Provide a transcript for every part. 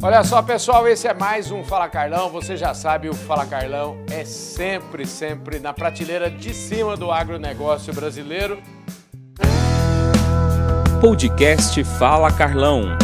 Olha só, pessoal, esse é mais um Fala Carlão. Você já sabe, o Fala Carlão é sempre, sempre na prateleira de cima do agronegócio brasileiro. Podcast Fala Carlão.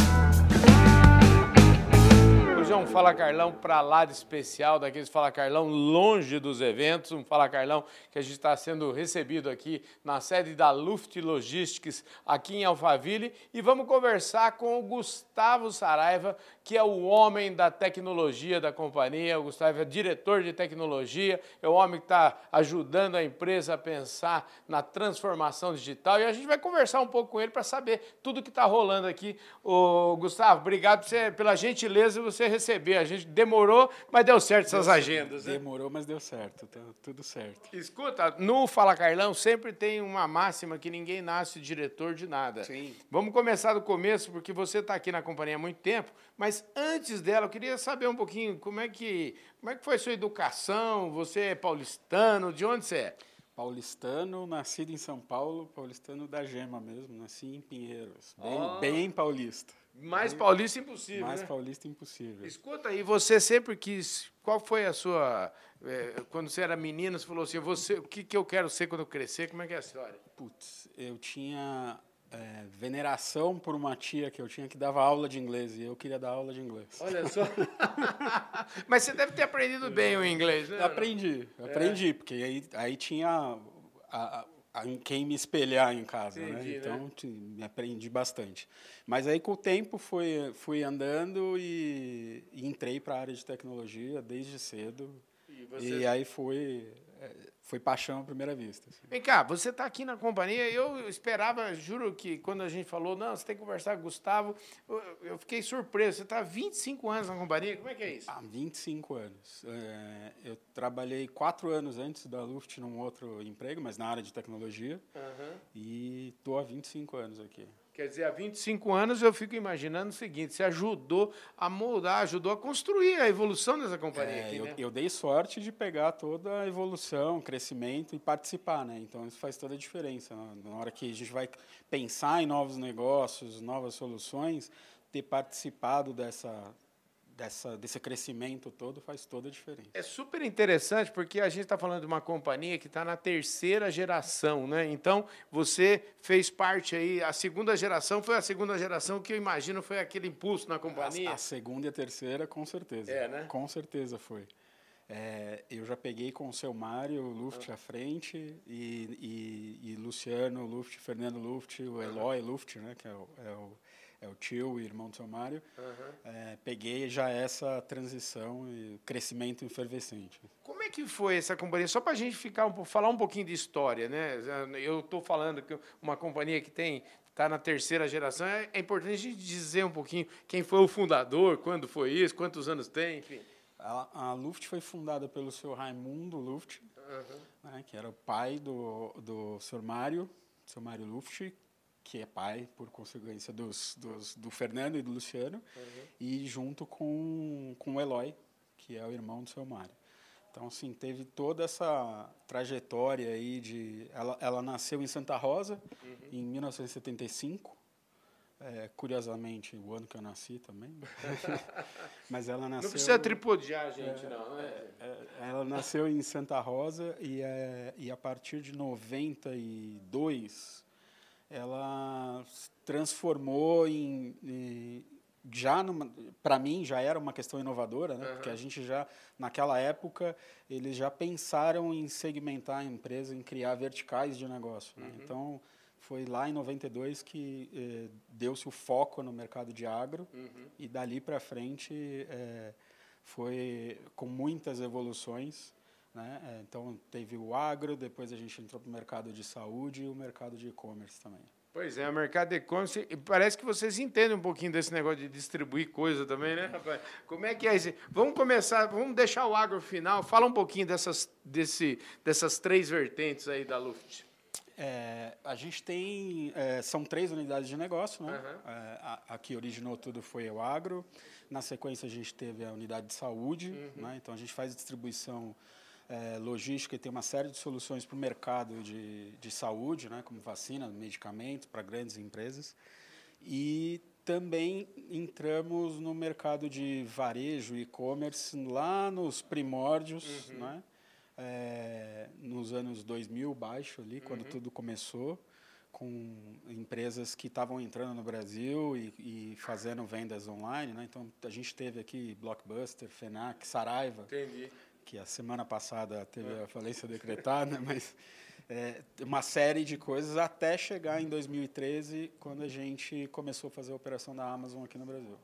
Fala Carlão para lá de especial, daqueles Fala Carlão longe dos eventos, um Fala Carlão que a gente está sendo recebido aqui na sede da Luft Logistics, aqui em Alphaville, e vamos conversar com o Gustavo Saraiva, que é o homem da tecnologia da companhia. O Gustavo é diretor de tecnologia, é o homem que está ajudando a empresa a pensar na transformação digital. E a gente vai conversar um pouco com ele para saber tudo que está rolando aqui. O Gustavo, obrigado pela gentileza de você receber. A gente demorou, mas deu certo essas agendas. Né? Demorou, mas deu certo. Tá tudo certo. Escuta, no Fala Carlão sempre tem uma máxima que ninguém nasce diretor de nada. Sim. Vamos começar do começo, porque você está aqui na companhia há muito tempo, mas antes dela, eu queria saber um pouquinho como é que, como é que foi a sua educação, você é paulistano, de onde você é? Paulistano, nascido em São Paulo, paulistano da Gema mesmo, nasci em Pinheiros, bem, Oh. bem paulista. Mais paulista impossível, Mais né? paulista impossível. Escuta, e você sempre quis, qual foi a sua, eh, quando você era menina, você falou assim, você, o que, que eu quero ser quando eu crescer, como é que é a história? Putz, eu tinha é, veneração por uma tia que eu tinha que dava aula de inglês e eu queria dar aula de inglês. Olha só. Mas você deve ter aprendido bem o inglês, né? Aprendi, aprendi, porque aí, aí tinha a- a- em quem me espelhar em casa, Entendi, né? né? Então me aprendi bastante. Mas aí com o tempo fui, fui andando e, e entrei para a área de tecnologia desde cedo. E você- E aí foi, é, foi paixão à primeira vista. assim. Vem cá, você está aqui na companhia. Eu esperava, juro que quando a gente falou, não, você tem que conversar com o Gustavo, eu, fiquei surpreso. Você está há 25 anos na companhia, como é que é isso? Há 25 anos. É, eu trabalhei quatro anos antes da Luft num outro emprego, mas na área de tecnologia. E estou há 25 anos aqui. Quer dizer, há 25 anos eu fico imaginando o seguinte: você ajudou a moldar, ajudou a construir a evolução dessa companhia É, aqui, eu, né? eu dei sorte de pegar toda a evolução, crescimento e participar, né? Então isso faz toda a diferença. Na, na hora que a gente vai pensar em novos negócios, novas soluções, ter participado dessa, dessa, desse crescimento todo faz toda a diferença. É super interessante porque a gente está falando de uma companhia que está na terceira geração, né? Então você fez parte aí, a segunda geração foi a segunda geração que eu imagino foi aquele impulso na companhia. A, a segunda e a terceira, com certeza. É, né? Com certeza foi. É, eu já peguei com o seu Mário Luft à frente e, e, e Luciano Luft, Fernando Luft, o Eloy Luft, né, que é o, é o, é o tio e irmão do seu Mário. É, peguei já essa transição e crescimento efervescente. Como é que foi essa companhia? Só para a gente ficar um, falar um pouquinho de história, né? Eu estou falando que uma companhia que tem está na terceira geração, é, é importante a gente dizer um pouquinho quem foi o fundador, quando foi isso, quantos anos tem, enfim. A, a Luft foi fundada pelo seu Raimundo Luft, né, que era o pai do, do Sr. Mário, seu Mário Luft, que é pai, por consequência, dos, dos, do Fernando e do Luciano, e junto com, com o Eloy, que é o irmão do seu Mário. Então, assim, teve toda essa trajetória aí de... Ela, ela nasceu em Santa Rosa, em 1975, é, curiosamente, o ano que eu nasci também. Mas ela nasceu... Não precisa tripodiar a gente, não. Né? É, Ela nasceu em Santa Rosa e, é, e a partir de 92 ela se transformou em, em- já para mim já era uma questão inovadora, né? Porque a gente já naquela época eles já pensaram em segmentar a empresa, em criar verticais de negócio. né? Então foi lá em 92 que eh, deu-se o foco no mercado de agro e dali para frente eh, foi com muitas evoluções. Né? Eh, Então teve o agro, depois a gente entrou para o mercado de saúde e o mercado de e-commerce também. Pois é, o mercado de e-commerce, parece que vocês entendem um pouquinho desse negócio de distribuir coisa também, né, rapaz? Como é que é isso? Vamos começar, vamos deixar o agro final. Fala um pouquinho dessas, desse, dessas três vertentes aí da Luft. É, a gente tem. é, são três unidades de negócio, né? Aham. É, a, a que originou tudo foi o agro. Na sequência, a gente teve a unidade de saúde, né? Então, a gente faz distribuição é, logística e tem uma série de soluções para o mercado de, de saúde, né? Como vacina, medicamentos, para grandes empresas. E também entramos no mercado de varejo e e-commerce lá nos primórdios, uhum. né? É, nos anos 2000 baixo ali, quando uhum. tudo começou, com empresas que estavam entrando no Brasil e, e, fazendo vendas online. Né? Então, a gente teve aqui Blockbuster, FENAC, Saraiva, Entendi. Que a semana passada teve é. a falência decretada, mas é, uma série de coisas até chegar em 2013, quando a gente começou a fazer a operação da Amazon aqui no Brasil.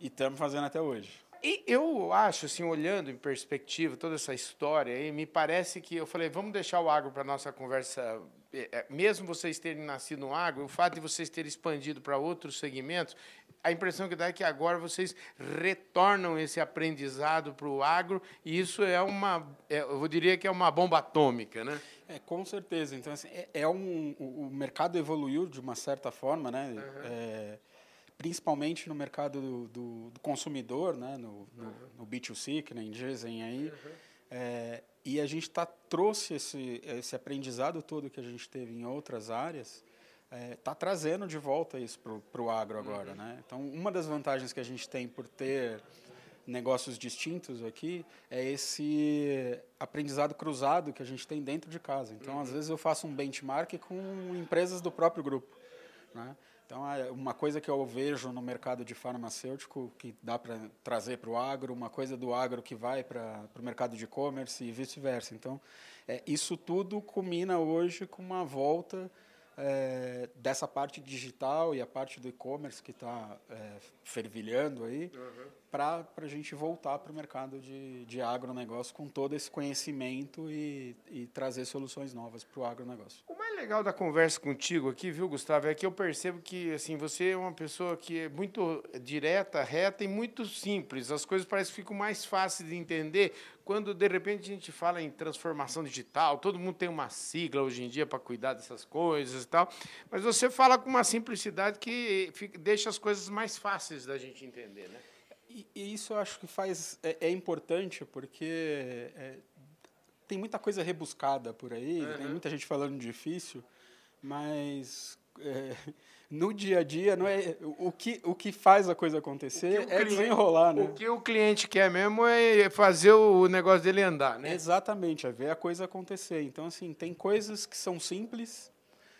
E estamos fazendo até hoje. E eu acho, assim, olhando em perspectiva toda essa história aí, me parece que eu falei, vamos deixar o agro para nossa conversa. É, é, mesmo vocês terem nascido no agro, o fato de vocês terem expandido para outros segmentos, a impressão que dá é que agora vocês retornam esse aprendizado para o agro e isso é uma, é, eu diria que é uma bomba atômica, né? É, com certeza. Então, assim, é, é um, o, o mercado evoluiu de uma certa forma, né? Uhum. É, principalmente no mercado do, do, do consumidor, né, no, no, no, B2C, que nem dizem aí. Uhum. É, e a gente tá, trouxe esse, esse aprendizado todo que a gente teve em outras áreas, está é, tá trazendo de volta isso para o agro agora. Uhum. Né? Então, uma das vantagens que a gente tem por ter negócios distintos aqui é esse aprendizado cruzado que a gente tem dentro de casa. Então, uhum. às vezes, eu faço um benchmark com empresas do próprio grupo. Né? Então, é uma coisa que eu vejo no mercado de farmacêutico que dá para trazer para o agro, uma coisa do agro que vai para o mercado de e-commerce e vice-versa. Então, é, isso tudo culmina hoje com uma volta é, dessa parte digital e a parte do e-commerce que está é, fervilhando aí, uhum. para a gente voltar para o mercado de, de agronegócio com todo esse conhecimento e, e trazer soluções novas para o agronegócio. Mais legal da conversa contigo aqui, viu, Gustavo, é que eu percebo que assim você é uma pessoa que é muito direta, reta e muito simples. As coisas parecem que ficam mais fáceis de entender quando de repente a gente fala em transformação digital, todo mundo tem uma sigla hoje em dia para cuidar dessas coisas e tal, mas você fala com uma simplicidade que fica, deixa as coisas mais fáceis da gente entender, né? E, e isso eu acho que faz é, é importante porque é, tem muita coisa rebuscada por aí, uhum. tem muita gente falando difícil, mas é, no dia a dia não é o que, o que faz a coisa acontecer é cliente, desenrolar, né? O que o cliente quer mesmo é fazer o negócio dele andar, né? Exatamente, é ver a coisa acontecer. Então assim, tem coisas que são simples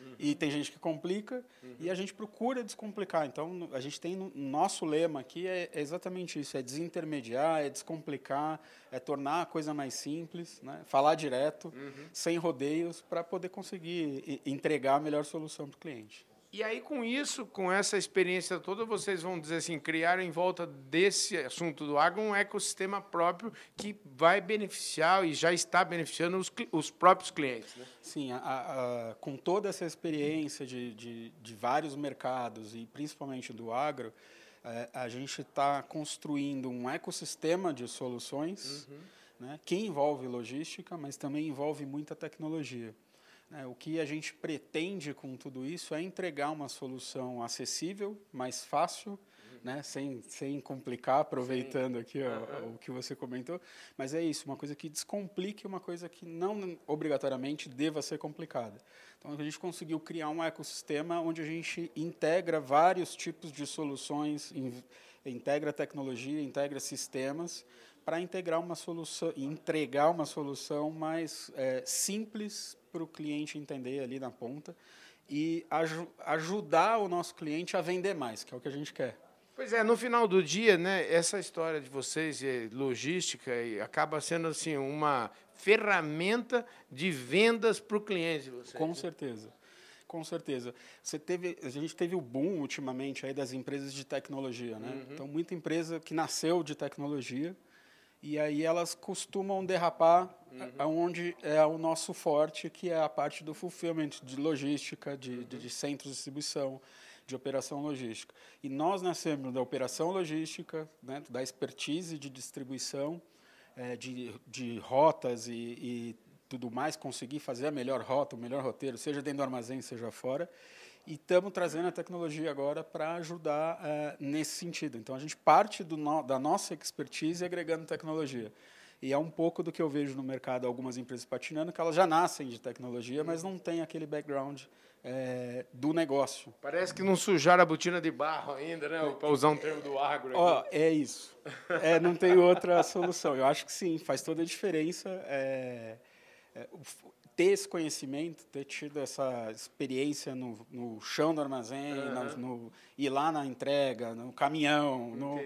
uhum. e tem gente que complica uhum. e a gente procura descomplicar. Então a gente tem no nosso lema aqui é, é exatamente isso, é desintermediar, é descomplicar, é tornar a coisa mais simples, né? Falar direto, uhum. sem rodeios para poder conseguir entregar a melhor solução para o cliente. E aí, com isso, com essa experiência toda, vocês vão dizer assim, criar em volta desse assunto do agro um ecossistema próprio que vai beneficiar e já está beneficiando os, os próprios clientes. Né? Sim, a, a, com toda essa experiência de, de, de, vários mercados e principalmente do agro, é, a gente está construindo um ecossistema de soluções uhum. né, que envolve logística, mas também envolve muita tecnologia. É, o que a gente pretende com tudo isso é entregar uma solução acessível, mais fácil, uhum. né, sem, sem complicar, aproveitando Sim. aqui ó, uhum. o que você comentou. Mas é isso, uma coisa que descomplique uma coisa que não obrigatoriamente deva ser complicada. Então a gente conseguiu criar um ecossistema onde a gente integra vários tipos de soluções, integra tecnologia, integra sistemas para integrar uma solução, entregar uma solução mais é, simples para o cliente entender ali na ponta e aj ajudar o nosso cliente a vender mais, que é o que a gente quer. Pois é, no final do dia, né, essa história de vocês, logística, acaba sendo assim uma ferramenta de vendas para o cliente. Vocês, Com né? certeza. Com certeza. Você teve, a gente teve o boom ultimamente aí das empresas de tecnologia, né? Uhum. Então, muita empresa que nasceu de tecnologia e aí elas costumam derrapar uhum. aonde é o nosso forte, que é a parte do fulfillment, de logística, de, uhum. de, de centros de distribuição, de operação logística. E nós nascemos da operação logística, né, da expertise de distribuição, é, de, de rotas e, e tudo mais, conseguir fazer a melhor rota, o melhor roteiro, seja dentro do armazém, seja fora. E estamos trazendo a tecnologia agora para ajudar é, nesse sentido. Então, a gente parte no, da nossa expertise agregando tecnologia. E é um pouco do que eu vejo no mercado algumas empresas patinando, que elas já nascem de tecnologia, mas não têm aquele background é, do negócio. Parece que não sujaram a botina de barro ainda, né? Para usar um termo do agro. Ó, é isso. É, não tem outra solução. Eu acho que sim, faz toda a diferença. É, é, ter esse conhecimento, ter tido essa experiência no, no chão do armazém, uhum. no, no, ir lá na entrega, no caminhão, no,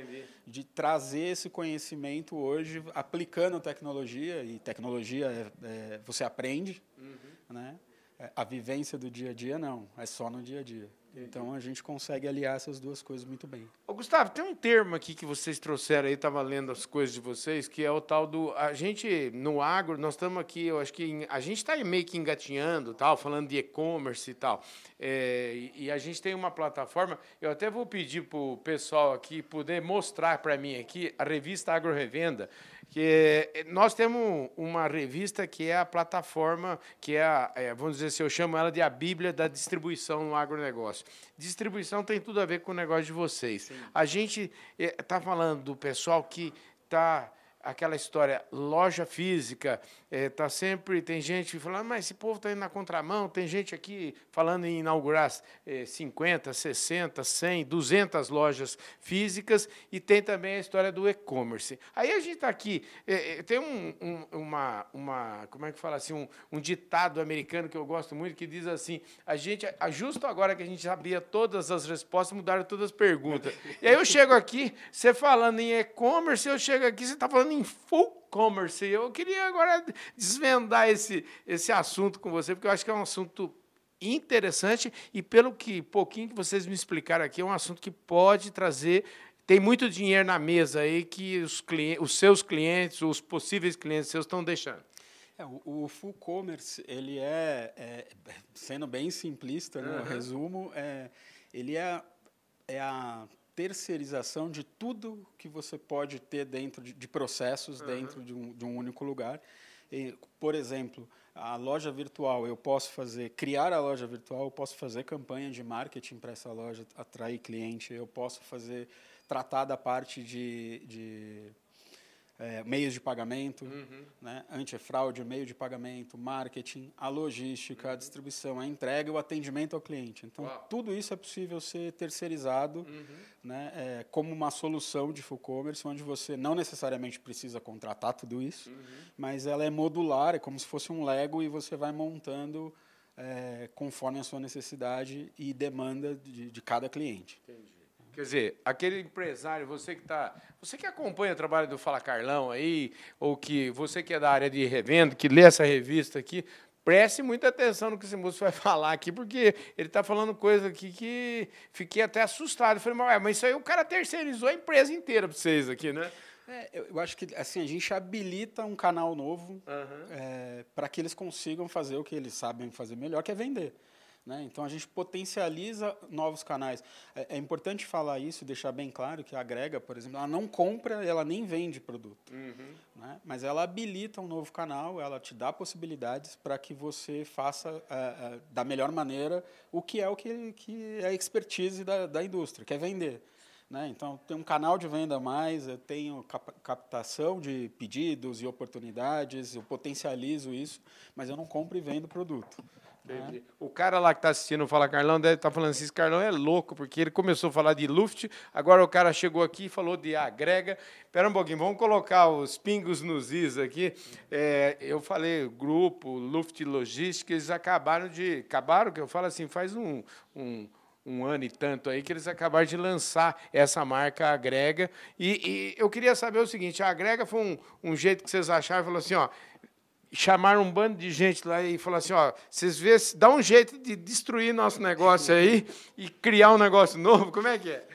de trazer esse conhecimento hoje, aplicando tecnologia, e tecnologia é, é, você aprende, uhum. né? É, a vivência do dia a dia não, é só no dia a dia. Então a gente consegue aliar essas duas coisas muito bem. Ô, Gustavo, tem um termo aqui que vocês trouxeram aí, estava lendo as coisas de vocês, que é o tal do. A gente, no agro, nós estamos aqui, eu acho que a gente está meio que engatinhando, tal, falando de e-commerce e tal. É, e, e, a gente tem uma plataforma, eu até vou pedir para o pessoal aqui poder mostrar para mim aqui a revista Agro Revenda que eh, nós temos uma revista que é a plataforma, que é, a, é, vamos dizer assim, eu chamo ela de a Bíblia da distribuição no agronegócio. Distribuição tem tudo a ver com o negócio de vocês. Sim. A gente está eh, falando do pessoal que está aquela história, loja física, é, sempre, tem gente falando, mas esse povo está indo na contramão, tem gente aqui falando em inaugurar é, 50, 60, 100, 200 lojas físicas, e tem também a história do e-commerce. Aí a gente está aqui, é, é, tem um, um, uma, uma, como é que fala assim, um, um, ditado americano que eu gosto muito, que diz assim, a gente, justo agora que a gente sabia todas as respostas, mudaram todas as perguntas. E aí eu chego aqui, você falando em e-commerce, eu chego aqui, você está falando em full commerce. Eu queria agora desvendar esse, esse assunto com você, porque eu acho que é um assunto interessante e pelo que pouquinho que vocês me explicaram aqui, é um assunto que pode trazer tem muito dinheiro na mesa aí que os, clientes, os seus clientes, os possíveis clientes seus estão deixando. É, o, o, full commerce, ele é, é sendo bem simplista, né, uhum. o resumo, é, ele é, é a terceirização de tudo que você pode ter dentro de, de processos uhum. dentro de um, de um único lugar. E, por exemplo, a loja virtual, eu posso fazer, criar a loja virtual, eu posso fazer campanha de marketing para essa loja, atrair cliente, eu posso fazer, tratar da parte de, de é, meios de pagamento, uhum. né, antifraude, meio de pagamento, marketing, a logística, uhum. a distribuição, a entrega e o atendimento ao cliente. Então, Uau. tudo isso é possível ser terceirizado uhum. né, é, como uma solução de full commerce, onde você não necessariamente precisa contratar tudo isso, uhum. mas ela é modular, é como se fosse um Lego e você vai montando é, conforme a sua necessidade e demanda de, de cada cliente. Entendi. Quer dizer, aquele empresário, você que tá, você que acompanha o trabalho do Fala Carlão aí, ou que você que é da área de revenda, que lê essa revista aqui, preste muita atenção no que esse moço vai falar aqui, porque ele está falando coisa aqui que fiquei até assustado. falei, mas, mas isso aí o cara terceirizou a empresa inteira para vocês aqui, né? É, eu acho que assim a gente habilita um canal novo uhum. é, para que eles consigam fazer o que eles sabem fazer melhor, que é vender. Né? Então a gente potencializa novos canais. É, é, importante falar isso, deixar bem claro que a Agrega, por exemplo, ela não compra, ela nem vende produto, uhum. né? mas ela habilita um novo canal, ela te dá possibilidades para que você faça é, é, da melhor maneira o que é o que, que é a expertise da, da indústria, que é vender. Né? Então, tem um canal de venda a mais, eu tenho cap captação de pedidos e oportunidades, eu potencializo isso, mas eu não compro e vendo produto. Entendi. O cara lá que está assistindo Fala Carlão deve estar tá falando assim, esse Carlão é louco, porque ele começou a falar de Luft, agora o cara chegou aqui e falou de agrega. Espera um pouquinho, vamos colocar os pingos nos is aqui. É, eu falei, grupo, Luft Logística, eles acabaram de... Acabaram, que eu falo assim, faz um, um um ano e tanto aí, que eles acabaram de lançar essa marca Agrega. E, e eu queria saber o seguinte: a Agrega foi um, um jeito que vocês acharam, falou assim: ó, chamaram um bando de gente lá e falaram assim, ó, vocês vê, dá um jeito de destruir nosso negócio aí e criar um negócio novo, como é que é?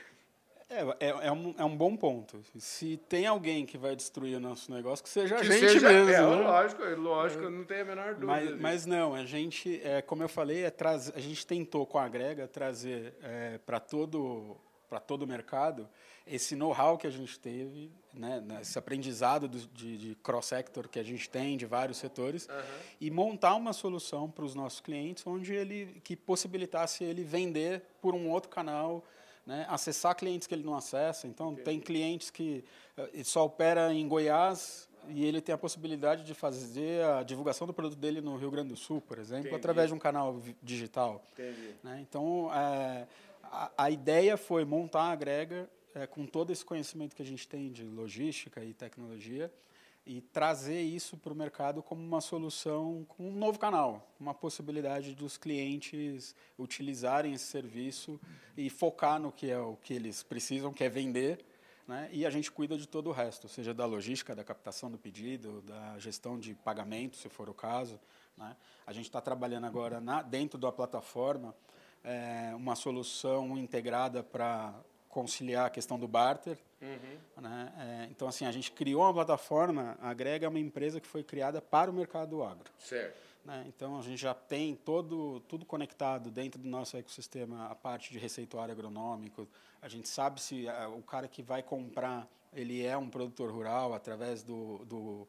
É, é, é, um, é um bom ponto. Se tem alguém que vai destruir o nosso negócio, que seja que a gente seja, mesmo. É, né? lógico, lógico, não tem a menor dúvida. Mas, mas não, a gente, é, como eu falei, é traz, a gente tentou com a Grega trazer é, para todo, todo o mercado esse know-how que a gente teve, né, esse aprendizado de, de cross-sector que a gente tem de vários setores, uhum. e montar uma solução para os nossos clientes onde ele que possibilitasse ele vender por um outro canal, né, acessar clientes que ele não acessa. Então, Entendi. tem clientes que uh, só opera em Goiás, e ele tem a possibilidade de fazer a divulgação do produto dele no Rio Grande do Sul, por exemplo, Entendi. através de um canal digital. Entendi. né? Então, é, a, ideia foi montar a Agrega é, com todo esse conhecimento que a gente tem de logística e tecnologia e trazer isso para o mercado como uma solução, com um novo canal, uma possibilidade dos clientes utilizarem esse serviço e focar no que é o que eles precisam, que é vender, né? e a gente cuida de todo o resto, seja da logística, da captação do pedido, da gestão de pagamento, se for o caso. Né? A gente está trabalhando agora na, dentro da plataforma é, uma solução integrada para conciliar a questão do barter. Né? É, então, assim, a gente criou uma plataforma, a Agrega é uma empresa que foi criada para o mercado do agro. Certo. né? Então, a gente já tem todo, tudo conectado dentro do nosso ecossistema, a parte de receituário agronômico. A gente sabe se ah, o cara que vai comprar, ele é um produtor rural através do, do,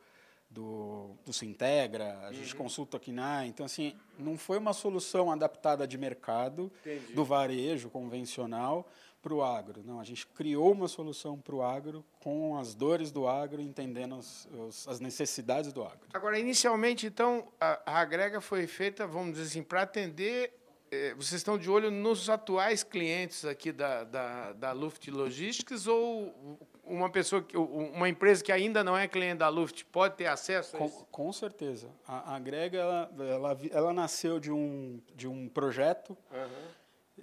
do, do Sintegra, a gente consulta aqui na... Então, assim, não foi uma solução adaptada de mercado, Entendi. do varejo convencional para o agro. Não, a gente criou uma solução para o agro com as dores do agro, entendendo as, as necessidades do agro. Agora, inicialmente, então, a, a agrega foi feita, vamos dizer assim, para atender. eh, vocês estão de olho nos atuais clientes aqui da, da, da Luft Logistics ou uma pessoa, que, uma empresa que ainda não é cliente da Luft pode ter acesso a Com, isso? com certeza. A, a Agrega, ela, ela, ela nasceu de um, de um projeto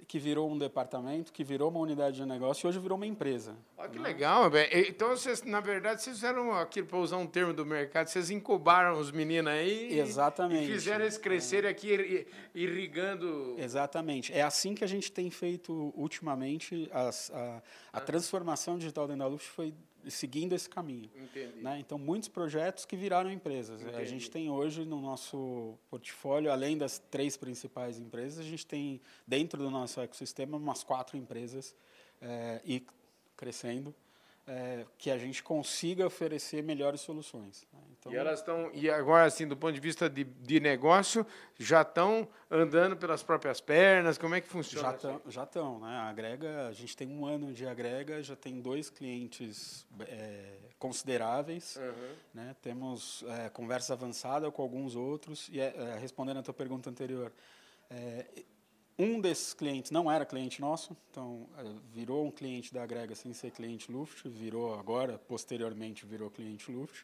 que virou um departamento, que virou uma unidade de negócio e hoje virou uma empresa. Olha que legal, velho. E- Então, vocês, na verdade, vocês fizeram aquilo, para usar um termo do mercado, vocês incubaram os meninos aí. e- Exatamente. E fizeram eles crescerem aqui ir- irrigando. Exatamente. É assim que a gente tem feito ultimamente. As, a, a transformação digital dentro da Luft foi seguindo esse caminho. Né? Então, muitos projetos que viraram empresas. A Entendi. gente tem hoje no nosso portfólio, além das três principais empresas, a gente tem dentro do nosso ecossistema umas quatro empresas eh, e crescendo, eh, que a gente consiga oferecer melhores soluções. né? Então, E elas estão, e agora, assim, do ponto de vista de, de negócio, já estão andando pelas próprias pernas? Como é que funciona? Já estão, já estão, né? A agrega, a gente tem um ano de agrega, já tem dois clientes é, consideráveis? Aham. né? Temos é, conversa avançada com alguns outros e é, é, respondendo a tua pergunta anterior, é, um desses clientes não era cliente nosso, então é, virou um cliente da agrega sem ser cliente Luft, virou agora, posteriormente virou cliente Luft.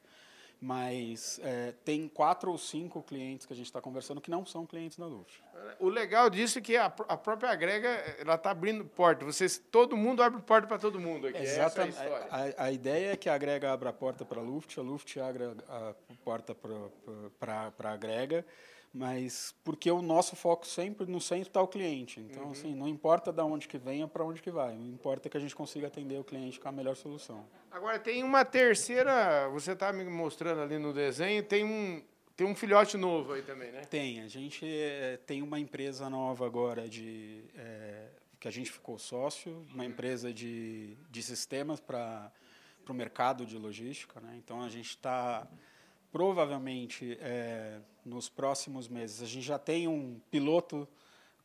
Mas é, tem quatro ou cinco clientes que a gente está conversando que não são clientes da Luft. O legal disso é que a, a própria agrega, ela está abrindo porta. Vocês, todo mundo abre porta para todo mundo aqui. Essa é a Exatamente. história. A, a ideia é que a Agrega abra a porta para a Luft, a Luft abre a, a porta para a Agrega, mas porque o nosso foco sempre no centro está o cliente. Então, Uhum. assim, não importa de onde que venha, para onde que vai. Não importa que a gente consiga atender o cliente com a melhor solução. Agora, tem uma terceira, você está me mostrando ali no desenho, tem um, tem um filhote novo aí também, né? Tem, a gente eh, tem uma empresa nova agora de eh, que a gente ficou sócio, uma empresa de, de sistemas para o mercado de logística. Né? Então a gente está provavelmente eh, nos próximos meses a gente já tem um piloto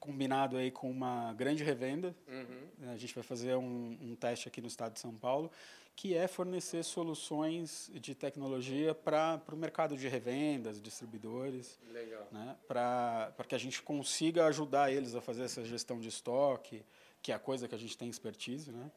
combinado aí com uma grande revenda. Uhum. A gente vai fazer um, um teste aqui no estado de São Paulo, que é fornecer soluções de tecnologia para o mercado de revendas, distribuidores Legal. né, para que a gente consiga ajudar eles a fazer essa gestão de estoque, que é a coisa que a gente tem expertise. Né?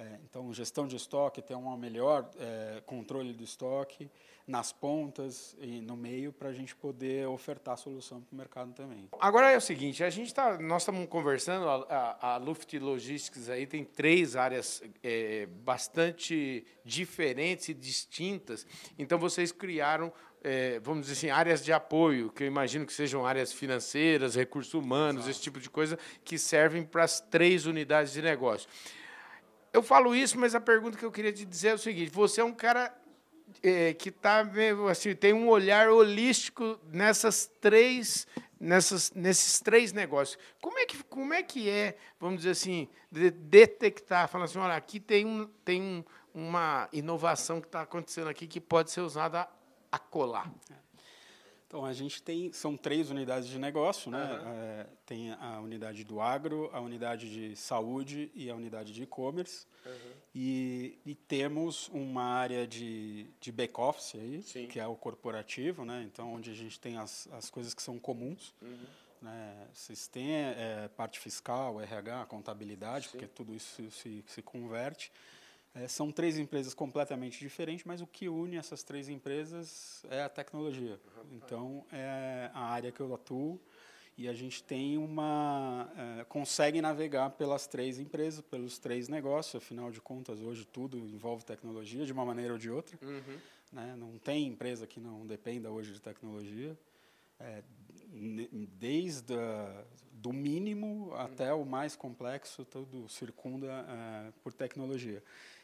É, então, gestão de estoque, ter um melhor é, controle do estoque nas pontas e no meio para a gente poder ofertar solução para o mercado também. Agora é o seguinte, a gente tá, nós estamos conversando, a, a, a Luft Logistics aí tem três áreas é, bastante diferentes e distintas. Então vocês criaram, é, vamos dizer assim, áreas de apoio, que eu imagino que sejam áreas financeiras, recursos humanos, esse tipo de coisa, que servem para as três unidades de negócio. Eu falo isso, mas a pergunta que eu queria te dizer é o seguinte: você é um cara é, que tá assim, tem um olhar holístico nessas três, nessas, nesses três negócios. Como é que, como é, que é, vamos dizer assim, de- detectar, falar assim, olha, aqui tem, um, tem um, uma inovação que está acontecendo aqui que pode ser usada a, a colar. Então, a gente tem, são três unidades de negócio, né? Uhum. É, tem a unidade do agro, a unidade de saúde e a unidade de e-commerce. Uhum. E, e, temos uma área de, de back-office aí, Sim. que é o corporativo, né? Então, onde a gente tem as, as coisas que são comuns. Uhum. Né? Sistema, é, parte fiscal, RH, contabilidade, Sim. porque tudo isso se, se converte. É, são três empresas completamente diferentes, mas o que une essas três empresas é a tecnologia. Então, é a área que eu atuo e a gente tem uma é, consegue navegar pelas três empresas, pelos três negócios. Afinal de contas, hoje tudo envolve tecnologia de uma maneira ou de outra. Uhum. Né? Não tem empresa que não dependa hoje de tecnologia. É, desde a, do mínimo até o mais complexo, tudo circunda é, por tecnologia.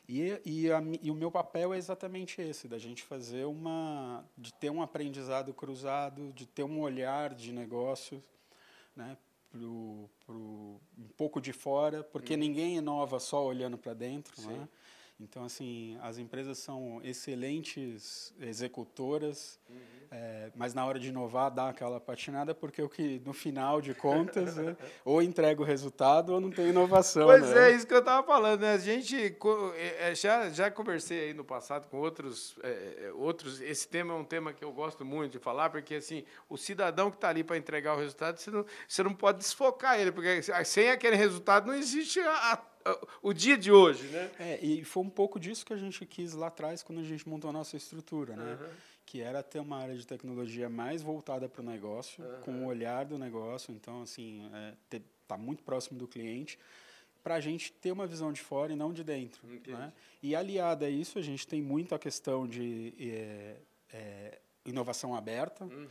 E, e, a, e, o meu papel é exatamente esse, da gente fazer uma, de ter um aprendizado cruzado, de ter um olhar de negócio, né, pro, pro, um pouco de fora, porque uhum. ninguém inova só olhando para dentro, né? Então, assim, as empresas são excelentes executoras, uhum. é, mas na hora de inovar dá aquela patinada, porque o que, no final de contas, é, ou entrega o resultado ou não tem inovação. Pois né? é, isso que eu estava falando, né? A gente é, é, já, já conversei aí no passado com outros, é, outros. Esse tema é um tema que eu gosto muito de falar, porque assim, o cidadão que está ali para entregar o resultado, você não, você não pode desfocar ele, porque sem aquele resultado não existe a o dia de hoje, né? É, e foi um pouco disso que a gente quis lá atrás quando a gente montou a nossa estrutura, né? Uhum. Que era ter uma área de tecnologia mais voltada para o negócio, uhum. com o olhar do negócio, então, assim, é, tá muito próximo do cliente, para a gente ter uma visão de fora e não de dentro, né? E aliada a isso, a gente tem muito a questão de é, é, inovação aberta, uhum.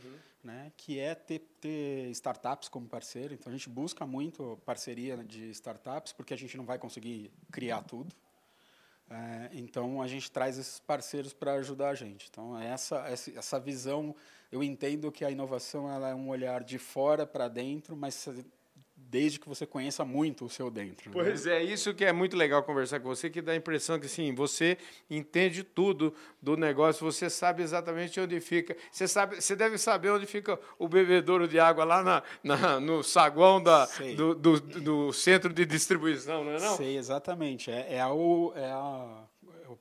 Né, que é ter, ter, startups como parceiro. Então, a gente busca muito parceria de startups, porque a gente não vai conseguir criar tudo. É, então, a gente traz esses parceiros para ajudar a gente. Então, essa, essa visão, eu entendo que a inovação ela é um olhar de fora para dentro, mas desde que você conheça muito o seu dentro. Né? Pois né? é, isso que é muito legal conversar com você, que dá a impressão que sim, você entende tudo do negócio, você sabe exatamente onde fica. Você, sabe, você deve saber onde fica o bebedouro de água lá na, na no saguão da, do, do, do, centro de distribuição, não é não? Sei, exatamente. É, é, a, é a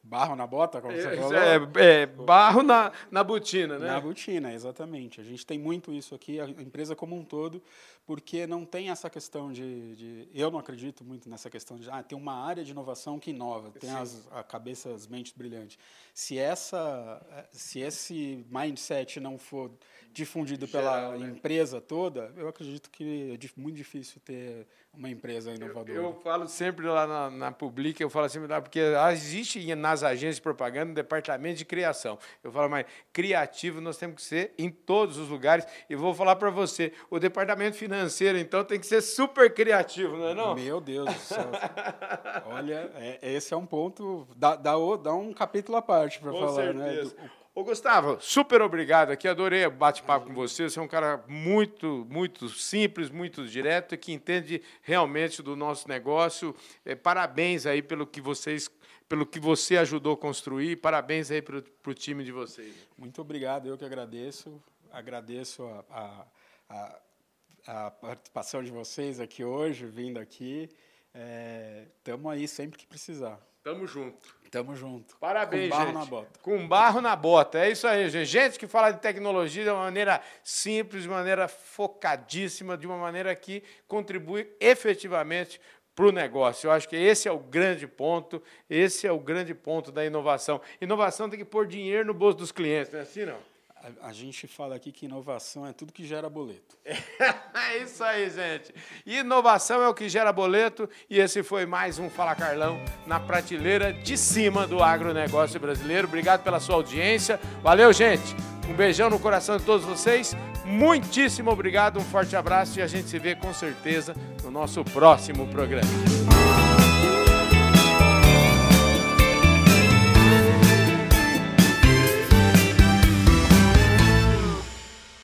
barro na bota, como você falou? É, é, barro na, na botina, né? Na botina, exatamente. A gente tem muito isso aqui, a empresa como um todo, porque não tem essa questão de, de eu não acredito muito nessa questão de ah, tem uma área de inovação que inova, tem as a cabeça, as mentes brilhantes. Se essa, se esse mindset não for difundido Geral, pela né? empresa toda, eu acredito que é muito difícil ter uma empresa inovadora. Eu, eu falo sempre lá na, na Publica, eu falo assim, porque existe nas agências de propaganda um departamento de criação. Eu falo, mas criativo nós temos que ser em todos os lugares. E vou falar para você, o departamento financeiro, então, tem que ser super criativo, não é não? Meu Deus do céu. Olha, é, esse é um ponto, dá, dá, dá um capítulo à parte para falar, né? certeza. né? Do, Ô, Gustavo, super obrigado aqui. Adorei bate-papo com você. Você é um cara muito, muito simples, muito direto e que entende realmente do nosso negócio. É, parabéns aí pelo que vocês, pelo que você ajudou a construir. Parabéns aí para o time de vocês. Muito obrigado. Eu que agradeço. Agradeço a, a, a, a participação de vocês aqui hoje, vindo aqui. Estamos é, aí sempre que precisar. Tamo junto. Tamo junto. Parabéns, Com barro gente. na bota. Com barro na bota. É isso aí, gente. Gente que fala de tecnologia de uma maneira simples, de maneira focadíssima, de uma maneira que contribui efetivamente para o negócio. Eu acho que esse é o grande ponto, esse é o grande ponto da inovação. Inovação tem que pôr dinheiro no bolso dos clientes, não é assim, não? A, a, gente fala aqui que inovação é tudo que gera boleto. é isso aí, gente. Inovação é o que gera boleto e esse foi mais um Fala Carlão na prateleira de cima do agronegócio brasileiro. Obrigado pela sua audiência. Valeu, gente. Um beijão no coração de todos vocês. Muitíssimo obrigado, um forte abraço e a gente se vê com certeza no nosso próximo programa.